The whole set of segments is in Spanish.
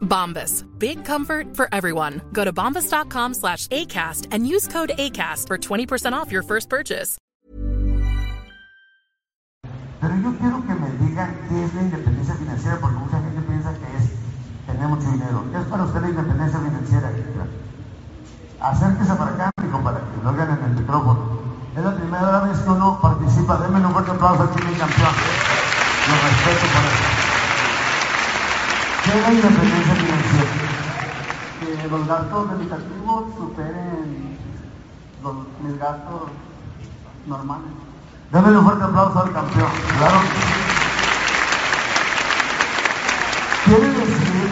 Bombas. Big comfort for everyone. Go to bombas.com slash ACAST and use code ACAST for 20% off your first purchase. Pero yo quiero que me digan qué es la independencia financiera, porque mucha gente piensa que es tener mucho dinero. ¿Qué es para usted la independencia financiera? Acérquese para acá, hijo, para que lo oigan en el micrófono. Es la primera vez que uno participa. Denme un fuerte aplauso al Chile campeón. Lo respeto por eso. ¿Qué es la independencia financiera? que los gastos limitativos superen los, mis gastos normales. Denme un fuerte aplauso al campeón. Claro. Quiere decir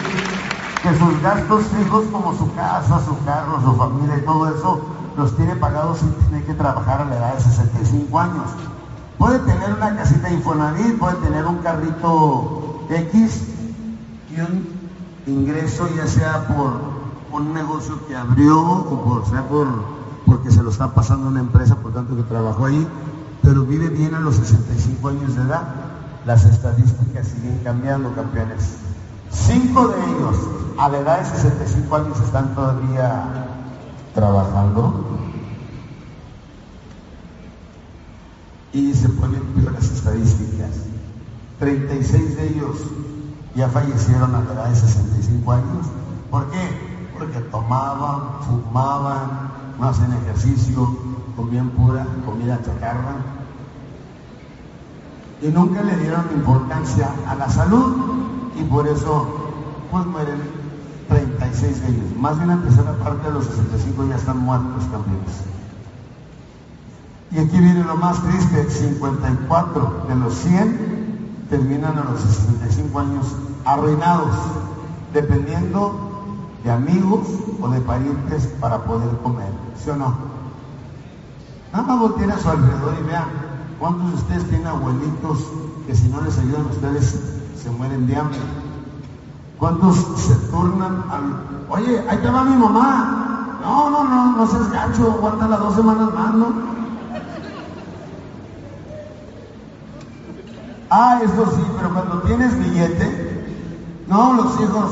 que sus gastos fijos como su casa, su carro, su familia y todo eso los tiene pagados sin tener que trabajar a la edad de 65 años. Puede tener una casita de puede tener un carrito X ingreso ya sea por un negocio que abrió o sea por porque se lo está pasando una empresa por tanto que trabajó ahí, pero vive bien a los 65 años de edad. Las estadísticas siguen cambiando, campeones. Cinco de ellos a la edad de 65 años están todavía trabajando. Y se ponen las estadísticas. 36 de ellos ya fallecieron a la edad de 65 años. ¿Por qué? Porque tomaban, fumaban, no hacen ejercicio, comían pura comida chatarra. Y nunca le dieron importancia a la salud y por eso pues mueren 36 de ellos. Más de una tercera parte de los 65 ya están muertos también. Y aquí viene lo más triste, 54 de los 100 terminan a los 65 años arruinados, dependiendo de amigos o de parientes para poder comer, ¿sí o no? Nada más volteen a su alrededor y vean cuántos de ustedes tienen abuelitos que si no les ayudan ustedes se mueren de hambre. ¿Cuántos se turnan al... Oye, ahí te va mi mamá. No, no, no, no seas gacho, aguanta las dos semanas más, ¿no? Ah, eso sí, pero cuando tienes billete, no, los hijos,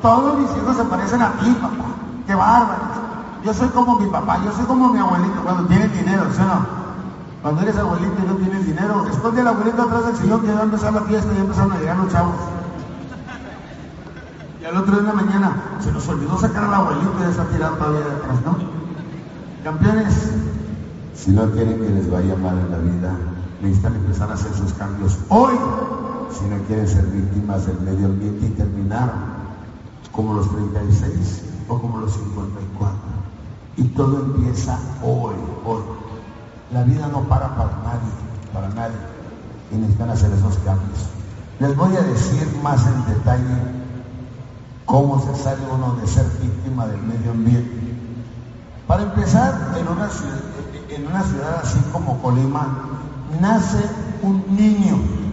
todos mis hijos se parecen a ti, papá. Qué bárbaros. Yo soy como mi papá, yo soy como mi abuelito cuando tienes dinero, ¿sí o no? Cuando eres abuelito y no tienes dinero, esconde al abuelito atrás del sillón que va a empezar la fiesta y ya empezaron a llegar los chavos. Y al otro día de la mañana se nos olvidó sacar al abuelito y ya está tirado todavía de atrás, ¿no? Campeones, si no quieren que les vaya mal en la vida, necesitan empezar a hacer sus cambios hoy, si no quieren ser víctimas del medio ambiente y terminar como los 36 o como los 54. Y todo empieza hoy, hoy. La vida no para para nadie, para nadie. Y necesitan hacer esos cambios. Les voy a decir más en detalle cómo se sale uno de ser víctima del medio ambiente. Para empezar, en una en una ciudad así como Colima, nace un niño.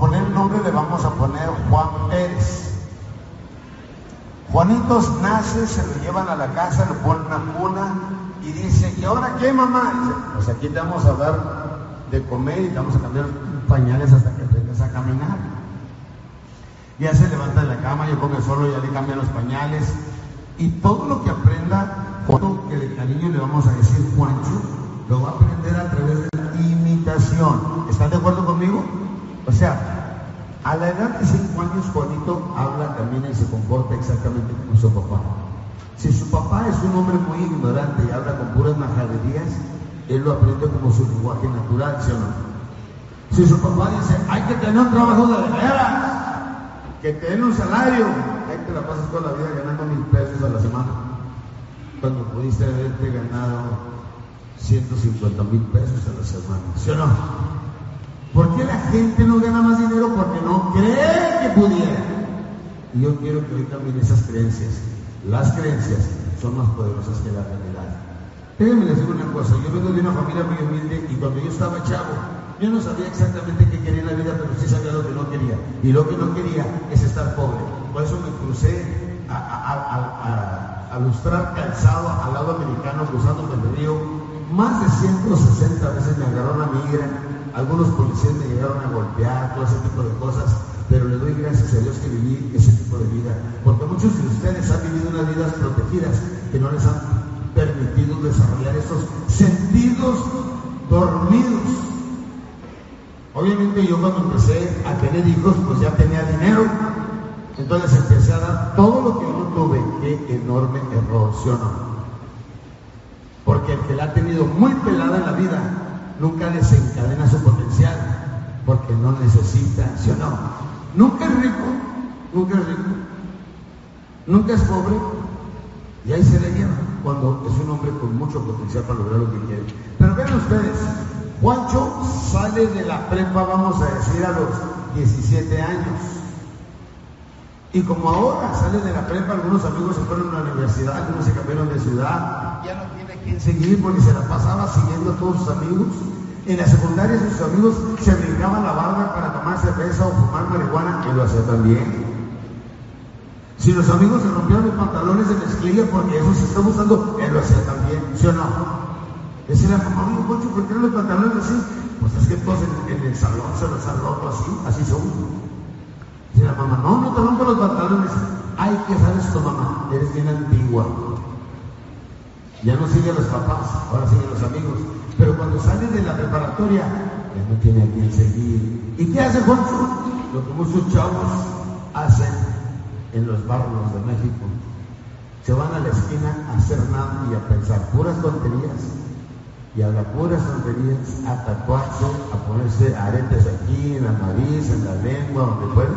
Poner el nombre le vamos a poner Juan Pérez. Juanitos nace, se lo llevan a la casa, le ponen una cuna Y dice, ¿y ahora qué, mamá? Dice, pues aquí te vamos a dar de comer y te vamos a cambiar pañales hasta que aprendas a caminar. Ya se levanta de la cama, yo come solo, ya le cambian los pañales. Y todo lo que aprenda, todo que de cariño le vamos a decir Juancho, lo va a aprender a través de la imitación. ¿Están de acuerdo conmigo? O sea, a la edad de 5 años Juanito habla, camina y se comporta exactamente como su papá. Si su papá es un hombre muy ignorante y habla con puras majaderías, él lo aprende como su lenguaje natural, ¿sí o no? Si su papá dice, hay que tener un trabajo de veras, que te den un salario, ahí te la pasas toda la vida ganando mil pesos a la semana, cuando pudiste haberte ganado 150 mil pesos a la semana, ¿sí o no? ¿Por qué la gente no gana más dinero? Porque no cree que pudiera. Y yo quiero que hoy cambien esas creencias. Las creencias son más poderosas que la realidad. Déjenme decir una cosa, yo vengo de una familia muy humilde y cuando yo estaba chavo, yo no sabía exactamente qué quería en la vida, pero sí sabía lo que no quería. Y lo que no quería es estar pobre. Por eso me crucé a, a, a, lustrar calzado al lado americano, cruzando el río. Más de 160 veces me agarraron a migra, algunos policías me llegaron a golpear, todo ese tipo de cosas pero le doy gracias a Dios que viví ese tipo de vida, porque muchos de ustedes han vivido unas vidas protegidas que no les han permitido desarrollar esos sentidos dormidos. Obviamente yo cuando empecé a tener hijos, pues ya tenía dinero, entonces empecé a dar todo lo que yo tuve. Qué enorme error, ¿sí o no? Porque el que la ha tenido muy pelada en la vida nunca desencadena su potencial, porque no necesita, ¿sí o no? Nunca es rico, nunca es rico, nunca es pobre, y ahí se le lleva cuando es un hombre con mucho potencial para lograr lo que quiere. Pero vean ustedes, Juancho sale de la prepa, vamos a decir, a los 17 años. Y como ahora sale de la prepa, algunos amigos se fueron a la universidad, algunos se cambiaron de ciudad, ya no tiene quien seguir porque se la pasaba siguiendo a todos sus amigos. En la secundaria sus amigos se brincaban la barba para tomar cerveza o fumar marihuana, él lo hacía también. Si los amigos se rompieron los pantalones de mezclilla porque eso se está usando, él lo hacía también, ¿sí o no? Decía la mamá, amigo Poncho, ¿por qué los pantalones así? Pues es que todos en, en el salón se los han roto así, así son. Dice la mamá, no, no te rompo los pantalones. Ay, ¿qué sabes esto, mamá? Eres bien antigua. Ya no sigue a los papás, ahora siguen los amigos. De la preparatoria, ya no tiene a quien seguir. ¿Y qué hace Juancho? Lo que muchos chavos hacen en los barrios de México. Se van a la esquina a hacer nada y a pensar puras tonterías. Y a las puras tonterías, a tatuarse, a ponerse aretes aquí, en la nariz, en la lengua, donde pueden.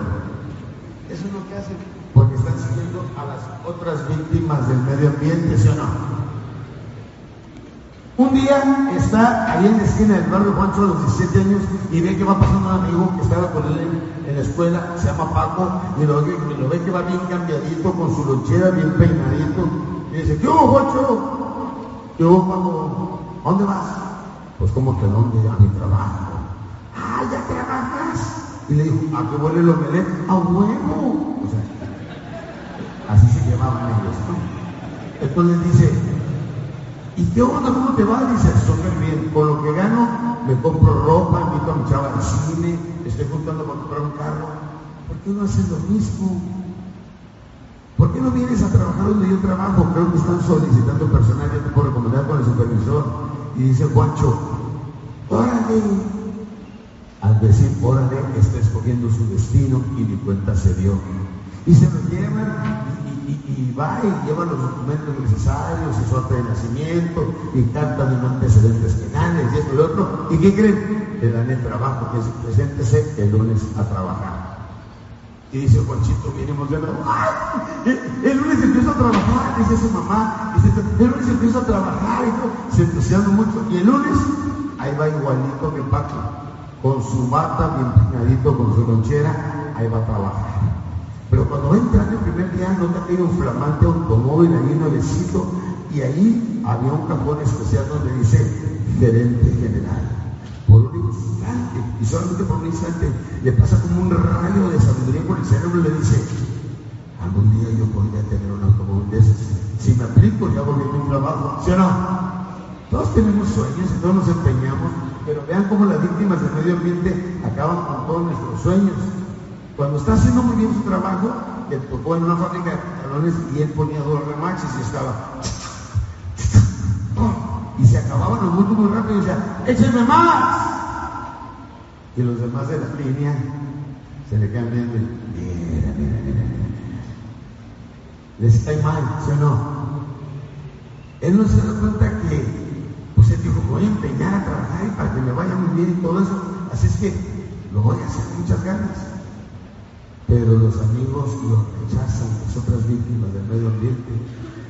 Eso es lo que hacen, porque están siguiendo a las otras víctimas del medio ambiente, ¿sí o no? Un día está ahí en la esquina del barrio Juancho a los 17 años y ve que va pasando un amigo que estaba con él en, la escuela, se llama Paco, y lo, ve- lo que va bien cambiadito, con su lonchera bien peinadito, y dice, ¿qué hubo Juancho? ¿Qué hubo Paco? ¿A dónde vas? Pues como que dónde, a mi trabajo. Ah, ya trabajas. Y le dijo, ¿a qué huele el omelette? A huevo. O sea, así se llamaban ellos, ¿no? Entonces dice, ¿Y qué onda? ¿Cómo te va? Dice, súper bien. Con lo que gano, me compro ropa, invito a mi chava al cine, estoy juntando para comprar un carro. ¿Por qué no haces lo mismo? ¿Por qué no vienes a trabajar donde yo trabajo? Creo que están solicitando personal, yo te puedo recomendar con el supervisor. Y dice Juancho, órale. Al decir órale, está escogiendo su destino y mi cuenta se dio. Y se lo llevan y, va y lleva los documentos necesarios, su suerte de nacimiento, y carta de antecedentes penales, y esto y lo otro. ¿Y qué creen? Le dan el trabajo, que es preséntese el lunes a trabajar. Y dice Juanchito, venimos de nuevo. ¡Ay! El, lunes empiezo a trabajar, dice su mamá. El lunes empiezo a trabajar y todo. Se entusiasma mucho. Y el lunes, ahí va igualito que Paco, con su bata bien peinadito, con su lonchera, ahí va a trabajar. Pero cuando va entrando el primer día, nota que hay un flamante automóvil ahí nuevecito y ahí había un cajón especial donde dice gerente general. Por un instante, y solamente por un instante, le pasa como un rayo de sabiduría por el cerebro y le dice, algún día yo podría tener un automóvil de esos. Si me aplico, ya volví a mi trabajo. ¿Sí o no? Todos tenemos sueños y todos nos empeñamos, pero vean cómo las víctimas del medio ambiente acaban con todos nuestros sueños. Cuando está haciendo muy bien su trabajo, le tocó en una fábrica de pantalones y él ponía dos remaches y estaba. Y se acababan los bultos muy rápido y decía, échenme más. Y los demás de la línea se le quedan viendo mira, mira, mira, mira. Les cae mal, ¿sí o no? Él no se da cuenta que, pues él dijo, voy a empeñar a trabajar y para que me vaya muy bien y todo eso. Así es que lo voy a hacer muchas ganas. Pero los amigos lo rechazan, las otras víctimas del medio ambiente.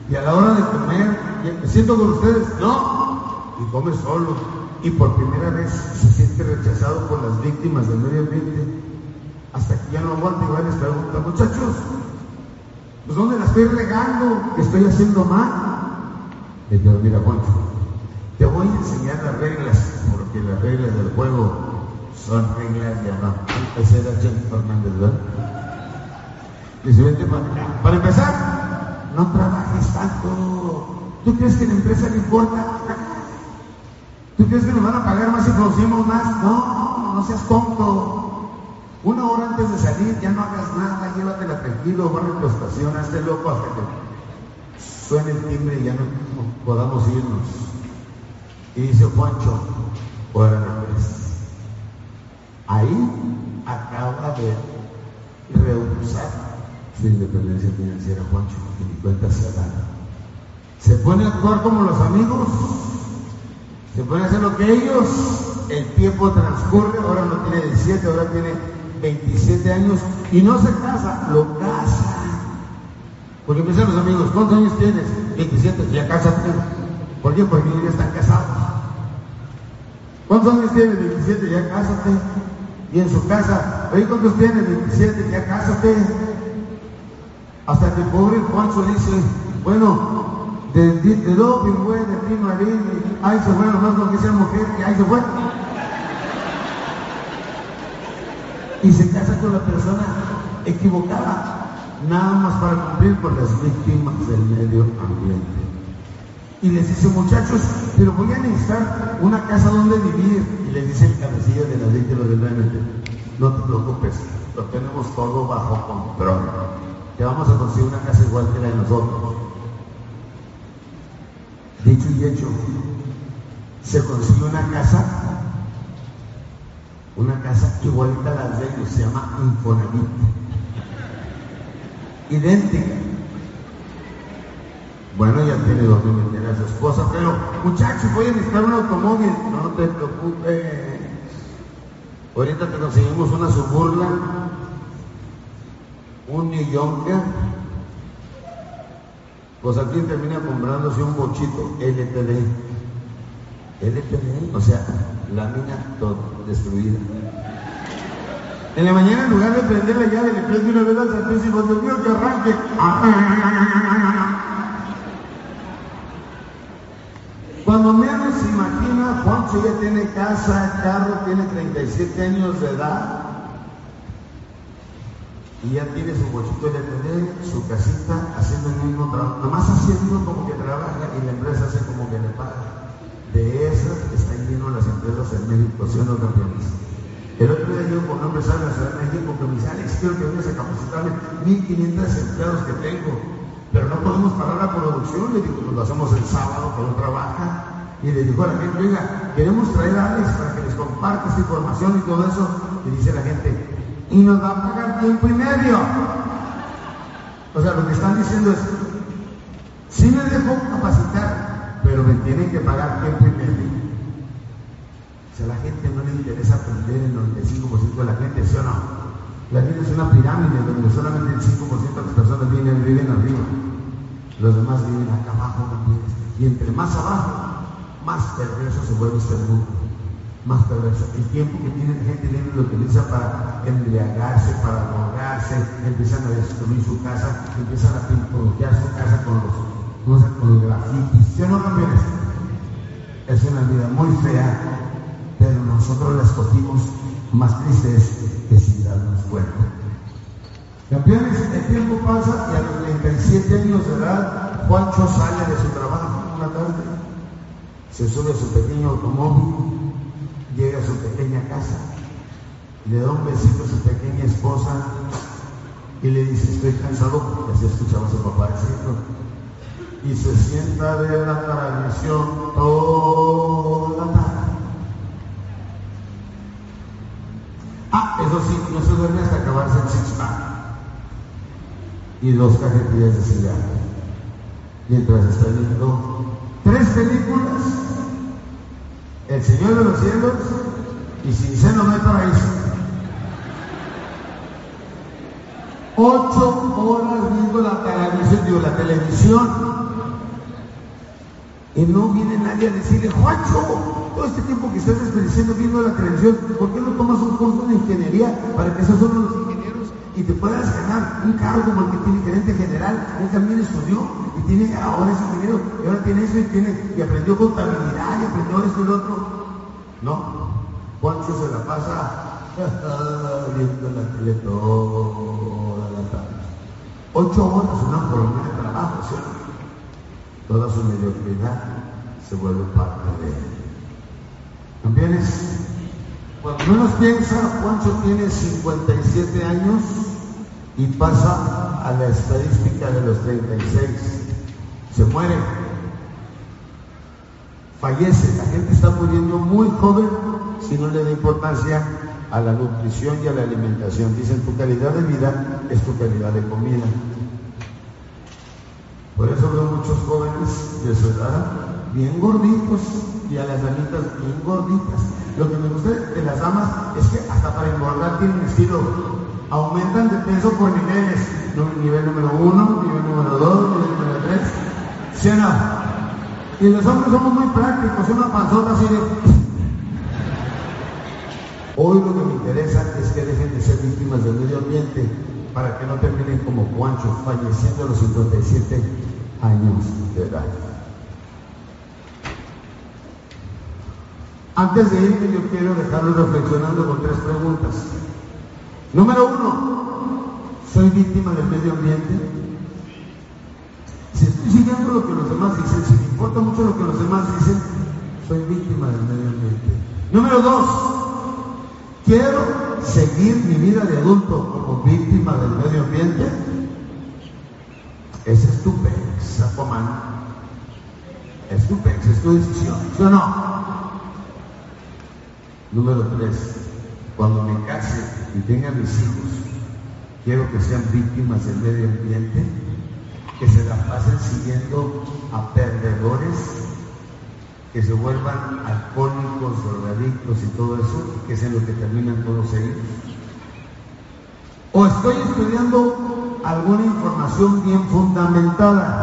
Y a la hora de comer, me siento con ustedes, no, y come solo. Y por primera vez se siente rechazado por las víctimas del medio ambiente. Hasta que ya no aguanta y va y les pregunta, muchachos, pues ¿dónde la estoy regando? ¿Qué estoy haciendo mal? Le digo, mira, Juancho, te voy a enseñar las reglas, porque las reglas del juego son reglas de amor. Ese era Jenny Fernández, ¿verdad? Vente para acá. Para empezar, no trabajes tanto. ¿Tú crees que la empresa le importa? ¿Tú crees que nos van a pagar más si producimos más? No, no seas tonto. Una hora antes de salir, ya no hagas nada, llévatela tranquilo, barre tu estación, hazte loco hasta que suene el timbre y ya no, podamos irnos. Y dice Juancho, órale pues. Ahí acaba de rehusar su independencia financiera, Juancho, que ni cuenta se da. Se pone a actuar como los amigos, se pone a hacer lo que ellos, el tiempo transcurre, ahora no tiene 17, ahora tiene 27 años y no se casa, lo casa. Porque empiezan los amigos, ¿cuántos años tienes? 27, ya cásate. ¿Por qué? Porque ya están casados. ¿Cuántos años tienes? 27, ya cásate. Y en su casa, oye, ¿cuántos tienes? 27, ya cásate. Hasta que el pobre Juancho dice, bueno, de, de, de doping, güey, de pino ahí se fue nomás porque sea mujer, y ahí se fue. Y se casa con la persona equivocada, nada más para cumplir con las víctimas del medio ambiente. Y les dice, muchachos, pero voy a necesitar una casa donde vivir. Y les dice el cabecillo de las víctimas del medio ambiente, no te preocupes, lo tenemos todo bajo control. Te vamos a conseguir una casa igual que la de nosotros. Dicho y hecho, se consiguió una casa, una casa igualita a las de ellos, se llama Infonavit. Idéntica. Bueno, ya tiene donde meter a su esposa, pero muchachos, voy a necesitar un automóvil. No te preocupes. Ahorita te conseguimos una suburla, un New Yorker. Pues aquí termina comprándose un bochito LTD. LTD, o sea, lámina todo destruida. En la mañana, en lugar de prender la llave, le prende una vez al sartén y Dios mío, que arranque. Cuando menos se imagina, Juancho ya tiene casa, carro, tiene 37 años de edad. Y ya tiene su bochito LTD, su casita, haciendo el mismo trabajo. Nomás haciendo como que trabaja y la empresa hace como que le paga. De esas están lleno las empresas en México, ¿sí o no, campeones? El otro día yo con un empresario de la Ciudad de México que me dice, Alex, quiero que vengas a capacitarme 1.500 empleados que tengo, pero no podemos parar la producción. Le digo, pues lo hacemos el sábado, que no trabaja. Y le dijo a la gente, oiga, queremos traer a Alex para que les comparta esta información y todo eso. Y dice la gente, y nos va a pagar tiempo y medio. O sea, lo que están diciendo es, sí me dejo capacitar, pero me tienen que pagar tiempo y medio. O sea, a la gente no le interesa aprender el 95% de la gente, ¿sí o no? La vida es una pirámide donde solamente el 5% de las personas viven, viven arriba. Los demás viven acá abajo también. Y entre más abajo, más perverso se vuelve este mundo. Más perverso. El tiempo que tiene la gente viene lo utiliza para embriagarse, para drogarse, empiezan a destruir su casa, empiezan a pinturrotear su casa con los, con los grafitis. ¿Sí o no, campeones? Es una vida muy fea, pero nosotros la escogimos más tristes que sin darnos cuenta. Campeones, el tiempo pasa y a los 37 años de edad, Juancho sale de su trabajo una tarde. se sube a su pequeño automóvil, llega a su pequeña casa, le da un besito a su pequeña esposa y le dice, estoy cansado, porque así escuchaba a su papá decirlo. Y se sienta ver la televisión toda la tarde. Ah, eso sí, no se duerme hasta acabarse el six. Y dos cajetillas de cigarro. Mientras está viendo tres películas, El Señor de los Cielos y Sin Seno no hay paraíso. Ocho horas viendo la televisión. Y no viene nadie a decirle, Juancho, todo este tiempo que estás desperdiciando viendo la televisión, ¿por qué no tomas un curso de ingeniería para que uno de los y te puedas ganar un cargo como el que tiene gerente general? Él también estudió y tiene, ahora es ingeniero, y ahora tiene eso y tiene, y aprendió contabilidad y aprendió esto y lo otro. No, Juancho se la pasa viendo la tele toda la tarde. Ocho horas, una por de trabajo, ¿cierto? Toda su mediocridad se vuelve parte de él. ¿Campeones? Cuando menos piensa, Juancho tiene 57 años y pasa a la estadística de los 36. Se muere. Fallece. La gente está muriendo muy joven si no le da importancia a la nutrición y a la alimentación. Dicen, tu calidad de vida es tu calidad de comida. Por eso veo muchos jóvenes de su edad bien gorditos y a las damitas bien gorditas. Lo que me gusta de las damas es que hasta para engordar tienen estilo. Aumentan de peso por niveles. Nivel número uno, nivel número dos, nivel número tres. ¿Sí? Y los hombres somos muy prácticos, una panzota así de... Hoy lo que me interesa es que dejen de ser víctimas del medio ambiente para que no terminen como Juancho, falleciendo a los 57 años de edad. Antes de irme, yo quiero dejarlo reflexionando con tres preguntas. Número uno, ¿soy víctima del medio ambiente? Si estoy siguiendo lo que los demás dicen, si me importa mucho lo que los demás dicen, soy víctima del medio ambiente. Número dos, quiero seguir mi vida de adulto como víctima del medio ambiente. Es tu saco mano. Es tu es tu decisión, ¿sí o no? Número tres, cuando me case y tenga mis hijos, quiero que sean víctimas del medio ambiente, que se la pasen siguiendo a perdedores, que se vuelvan alcohólicos, drogadictos y todo eso, que es en lo que terminan todos ellos. O estoy estudiando alguna información bien fundamentada